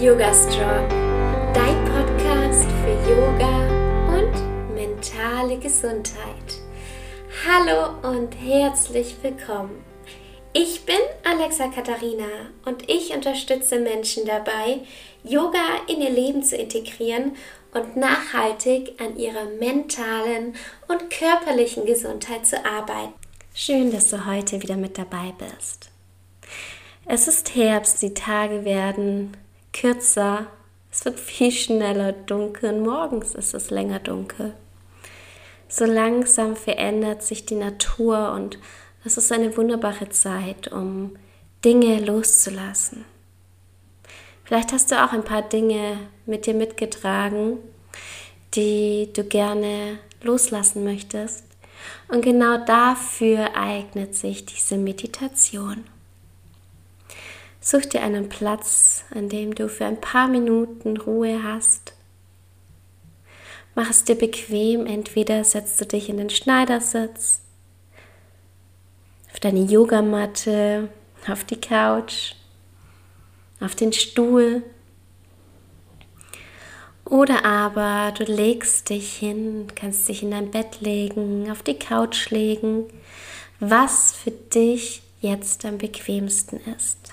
Yoga Strong, dein Podcast für Yoga und mentale Gesundheit. Hallo und herzlich willkommen. Ich bin Alexa Katharina und ich unterstütze Menschen dabei, Yoga in ihr Leben zu integrieren und nachhaltig an ihrer mentalen und körperlichen Gesundheit zu arbeiten. Schön, dass du heute wieder mit dabei bist. Es ist Herbst, die Tage werden kürzer, es wird viel schneller dunkel und morgens ist es länger dunkel. So langsam verändert sich die Natur und es ist eine wunderbare Zeit, um Dinge loszulassen. Vielleicht hast du auch ein paar Dinge mit dir mitgetragen, die du gerne loslassen möchtest. Und genau dafür eignet sich diese Meditation. Such dir einen Platz, an dem du für ein paar Minuten Ruhe hast. Mach es dir bequem, entweder setzt du dich in den Schneidersitz, auf deine Yogamatte, auf die Couch, auf den Stuhl oder aber du legst dich hin, kannst dich in dein Bett legen, auf die Couch legen, was für dich jetzt am bequemsten ist.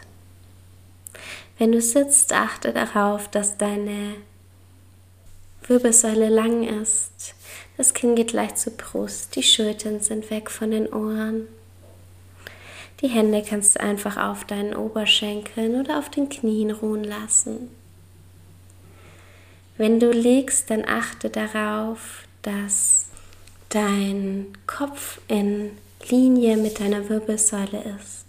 Wenn du sitzt, achte darauf, dass deine Wirbelsäule lang ist. Das Kinn geht leicht zur Brust, die Schultern sind weg von den Ohren. Die Hände kannst du einfach auf deinen Oberschenkeln oder auf den Knien ruhen lassen. Wenn du liegst, dann achte darauf, dass dein Kopf in Linie mit deiner Wirbelsäule ist,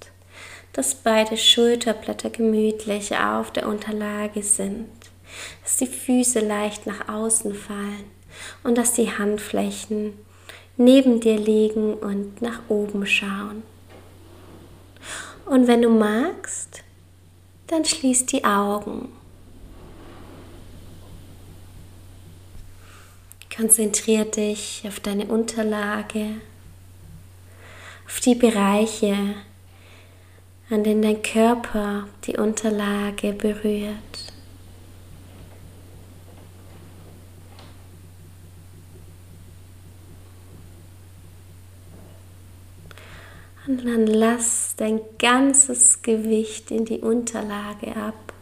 dass beide Schulterblätter gemütlich auf der Unterlage sind, dass die Füße leicht nach außen fallen und dass die Handflächen neben dir liegen und nach oben schauen. Und wenn du magst, dann schließ die Augen Konzentriere dich auf deine Unterlage, auf die Bereiche, an denen dein Körper die Unterlage berührt. Und dann lass dein ganzes Gewicht in die Unterlage ab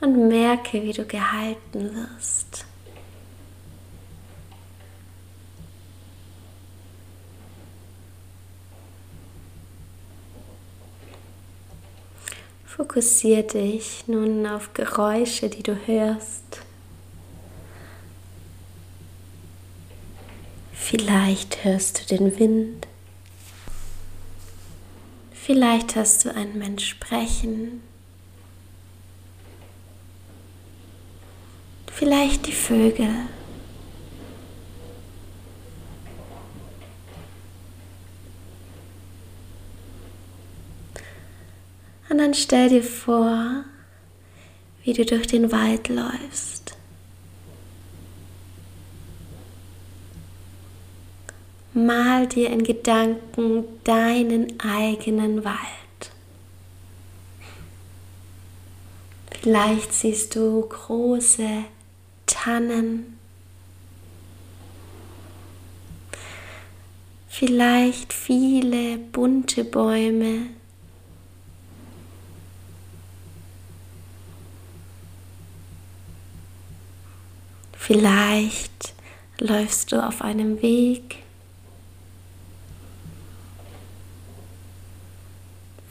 und merke, wie du gehalten wirst. Fokussiere dich nun auf Geräusche, die du hörst. Vielleicht hörst du den Wind. Vielleicht hast du einen Mensch sprechen. Vielleicht die Vögel. Dann stell dir vor, wie du durch den Wald läufst. Mal dir in Gedanken deinen eigenen Wald. Vielleicht siehst du große Tannen. Vielleicht viele bunte Bäume. Vielleicht läufst du auf einem Weg.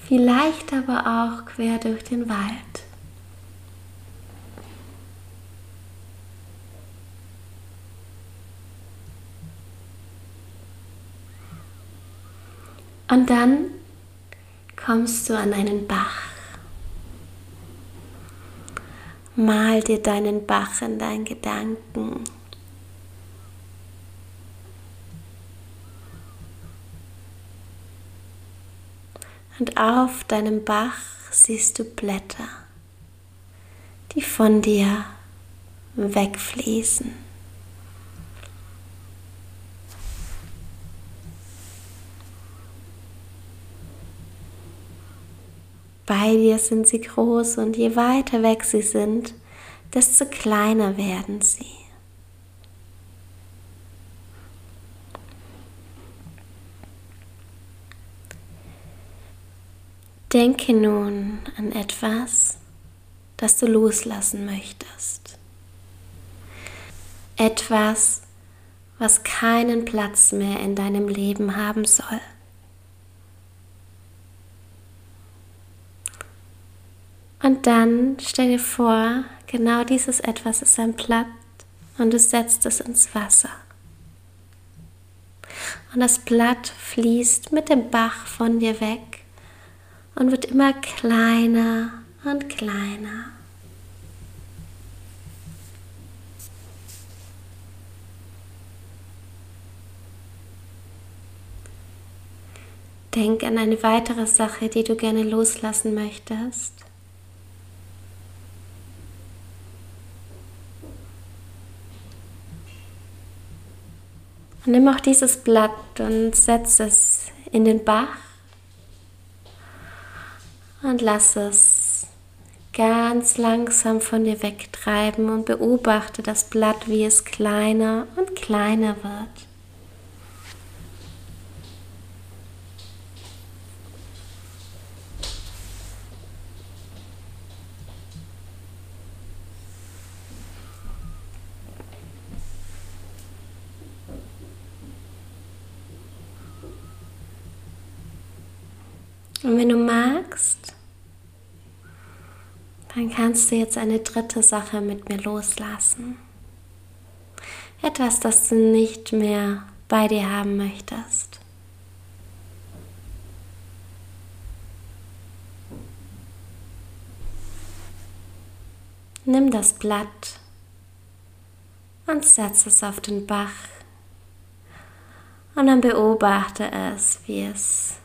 Vielleicht aber auch quer durch den Wald. Und dann kommst du an einen Bach. Mal dir deinen Bach in deinen Gedanken. Und auf deinem Bach siehst du Blätter, die von dir wegfließen. Bei dir sind sie groß und je weiter weg sie sind, desto kleiner werden sie. Denke nun an etwas, das du loslassen möchtest. Etwas, was keinen Platz mehr in deinem Leben haben soll. Und dann stell dir vor, genau dieses etwas ist ein Blatt und du setzt es ins Wasser. Und das Blatt fließt mit dem Bach von dir weg und wird immer kleiner und kleiner. Denk an eine weitere Sache, die du gerne loslassen möchtest. Nimm auch dieses Blatt und setz es in den Bach und lass es ganz langsam von dir wegtreiben und beobachte das Blatt, wie es kleiner und kleiner wird. Und wenn du magst, dann kannst du jetzt eine dritte Sache mit mir loslassen. Etwas, das du nicht mehr bei dir haben möchtest. Nimm das Blatt und setz es auf den Bach und dann beobachte es, wie es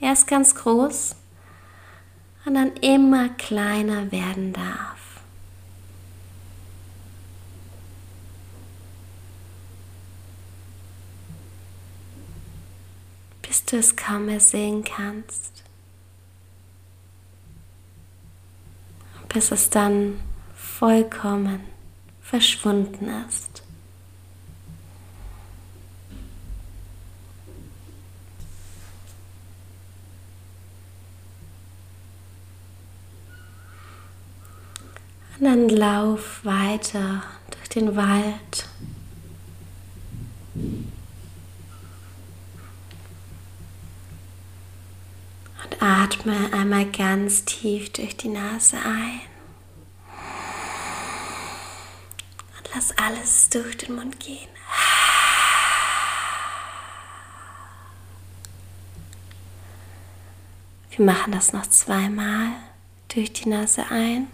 erst ganz groß und dann immer kleiner werden darf. Bis du es kaum mehr sehen kannst. Bis es dann vollkommen verschwunden ist. Und dann lauf weiter durch den Wald. Und atme einmal ganz tief durch die Nase ein. Und lass alles durch den Mund gehen. Wir machen das noch zweimal durch die Nase ein.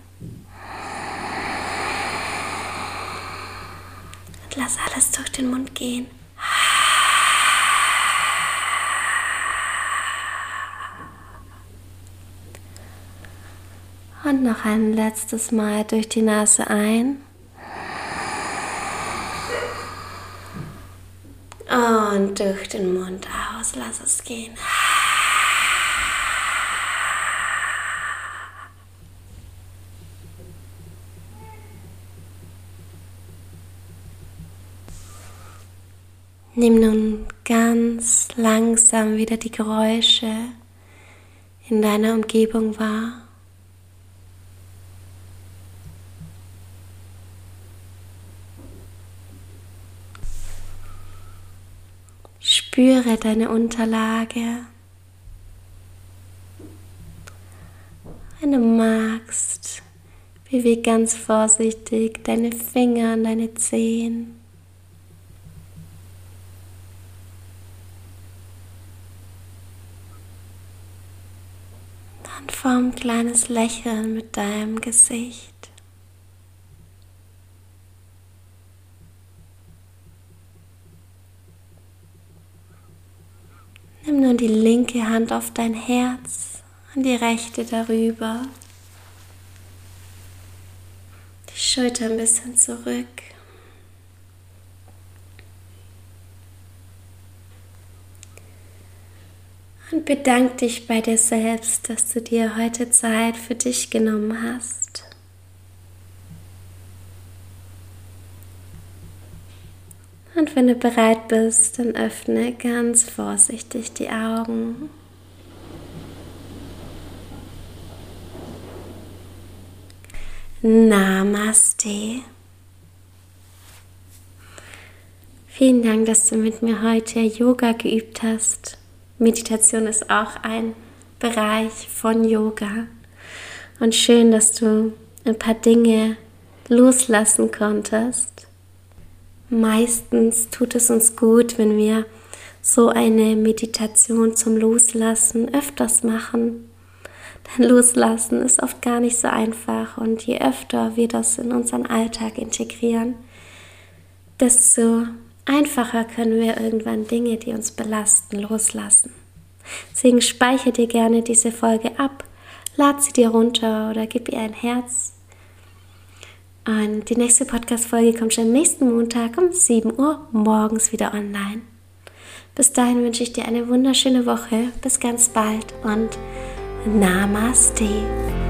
Lass alles durch den Mund gehen. Und noch ein letztes Mal durch die Nase ein. Und durch den Mund aus, lass es gehen. Nimm nun ganz langsam wieder die Geräusche in deiner Umgebung wahr. Spüre deine Unterlage. Wenn du magst, bewege ganz vorsichtig deine Finger und deine Zehen. und form ein kleines Lächeln mit deinem Gesicht. Nimm nun die linke Hand auf dein Herz und die rechte darüber. Die Schulter ein bisschen zurück. Und Und bedank dich bei dir selbst, dass du dir heute Zeit für dich genommen hast. Und wenn du bereit bist, dann öffne ganz vorsichtig die Augen. Namaste. Vielen Dank, dass du mit mir heute Yoga geübt hast. Meditation ist auch ein Bereich von Yoga. Und schön, dass du ein paar Dinge loslassen konntest. Meistens tut es uns gut, wenn wir so eine Meditation zum Loslassen öfters machen. Denn Loslassen ist oft gar nicht so einfach und je öfter wir das in unseren Alltag integrieren, desto einfacher können wir irgendwann Dinge, die uns belasten, loslassen. Deswegen speichere dir gerne diese Folge ab, lad sie dir runter oder gib ihr ein Herz. Und die nächste Podcast-Folge kommt schon nächsten Montag um 7 Uhr morgens wieder online. Bis dahin wünsche ich dir eine wunderschöne Woche. Bis ganz bald und Namaste.